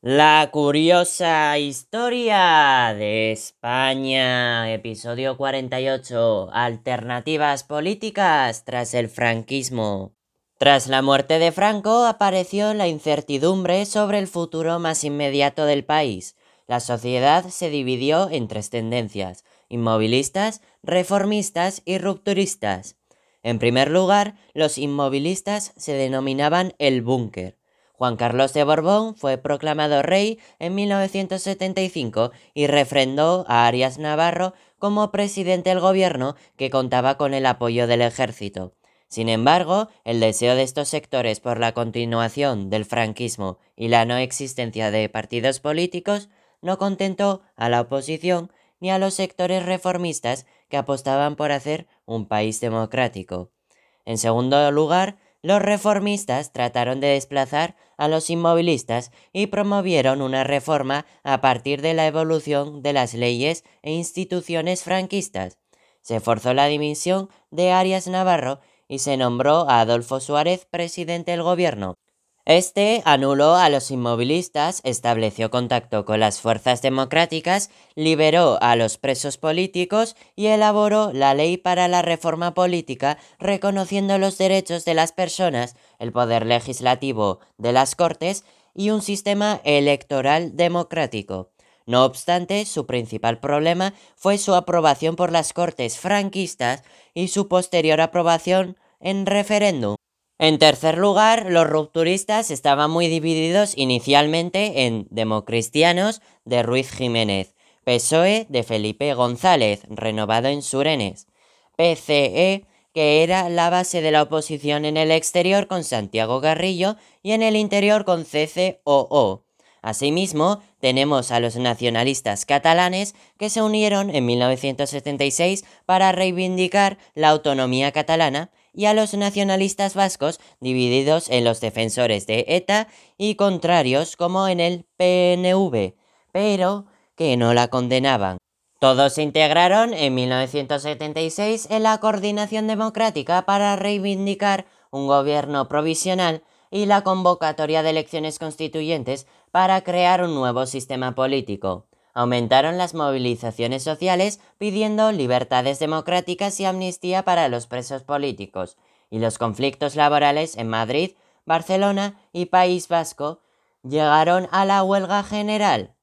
La curiosa historia de España, episodio 48, Alternativas políticas tras el franquismo. Tras la muerte de Franco apareció la incertidumbre sobre el futuro más inmediato del país. La sociedad se dividió en tres tendencias, inmovilistas, reformistas y rupturistas. En primer lugar, los inmovilistas se denominaban el búnker Juan Carlos de Borbón fue proclamado rey en 1975 y refrendó a Arias Navarro como presidente del gobierno que contaba con el apoyo del ejército. Sin embargo, el deseo de estos sectores por la continuación del franquismo y la no existencia de partidos políticos no contentó a la oposición ni a los sectores reformistas que apostaban por hacer un país democrático. En segundo lugar, los reformistas trataron de desplazar a los inmovilistas y promovieron una reforma a partir de la evolución de las leyes e instituciones franquistas. Se forzó la dimisión de Arias Navarro y se nombró a Adolfo Suárez presidente del gobierno. Este anuló a los inmovilistas, estableció contacto con las fuerzas democráticas, liberó a los presos políticos y elaboró la ley para la reforma política, reconociendo los derechos de las personas, el poder legislativo de las Cortes y un sistema electoral democrático. No obstante, su principal problema fue su aprobación por las Cortes franquistas y su posterior aprobación en referéndum. En tercer lugar, los rupturistas estaban muy divididos inicialmente en democristianos de Ruiz Jiménez, PSOE de Felipe González, renovado en Surenes, PCE, que era la base de la oposición en el exterior con Santiago Garrillo y en el interior con CCOO. Asimismo, tenemos a los nacionalistas catalanes que se unieron en 1976 para reivindicar la autonomía catalana y a los nacionalistas vascos divididos en los defensores de ETA y contrarios como en el PNV, pero que no la condenaban. Todos se integraron en 1976 en la Coordinación Democrática para reivindicar un gobierno provisional y la convocatoria de elecciones constituyentes para crear un nuevo sistema político. Aumentaron las movilizaciones sociales pidiendo libertades democráticas y amnistía para los presos políticos, y los conflictos laborales en Madrid, Barcelona y País Vasco llegaron a la huelga general.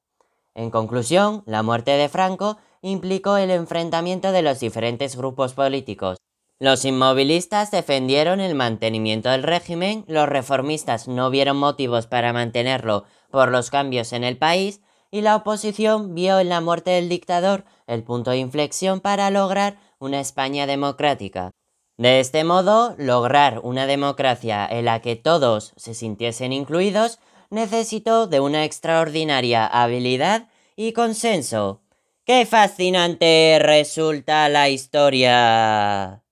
En conclusión, la muerte de Franco implicó el enfrentamiento de los diferentes grupos políticos. Los inmovilistas defendieron el mantenimiento del régimen, los reformistas no vieron motivos para mantenerlo por los cambios en el país y la oposición vio en la muerte del dictador el punto de inflexión para lograr una España democrática. De este modo, lograr una democracia en la que todos se sintiesen incluidos necesitó de una extraordinaria habilidad y consenso. ¡Qué fascinante resulta la historia!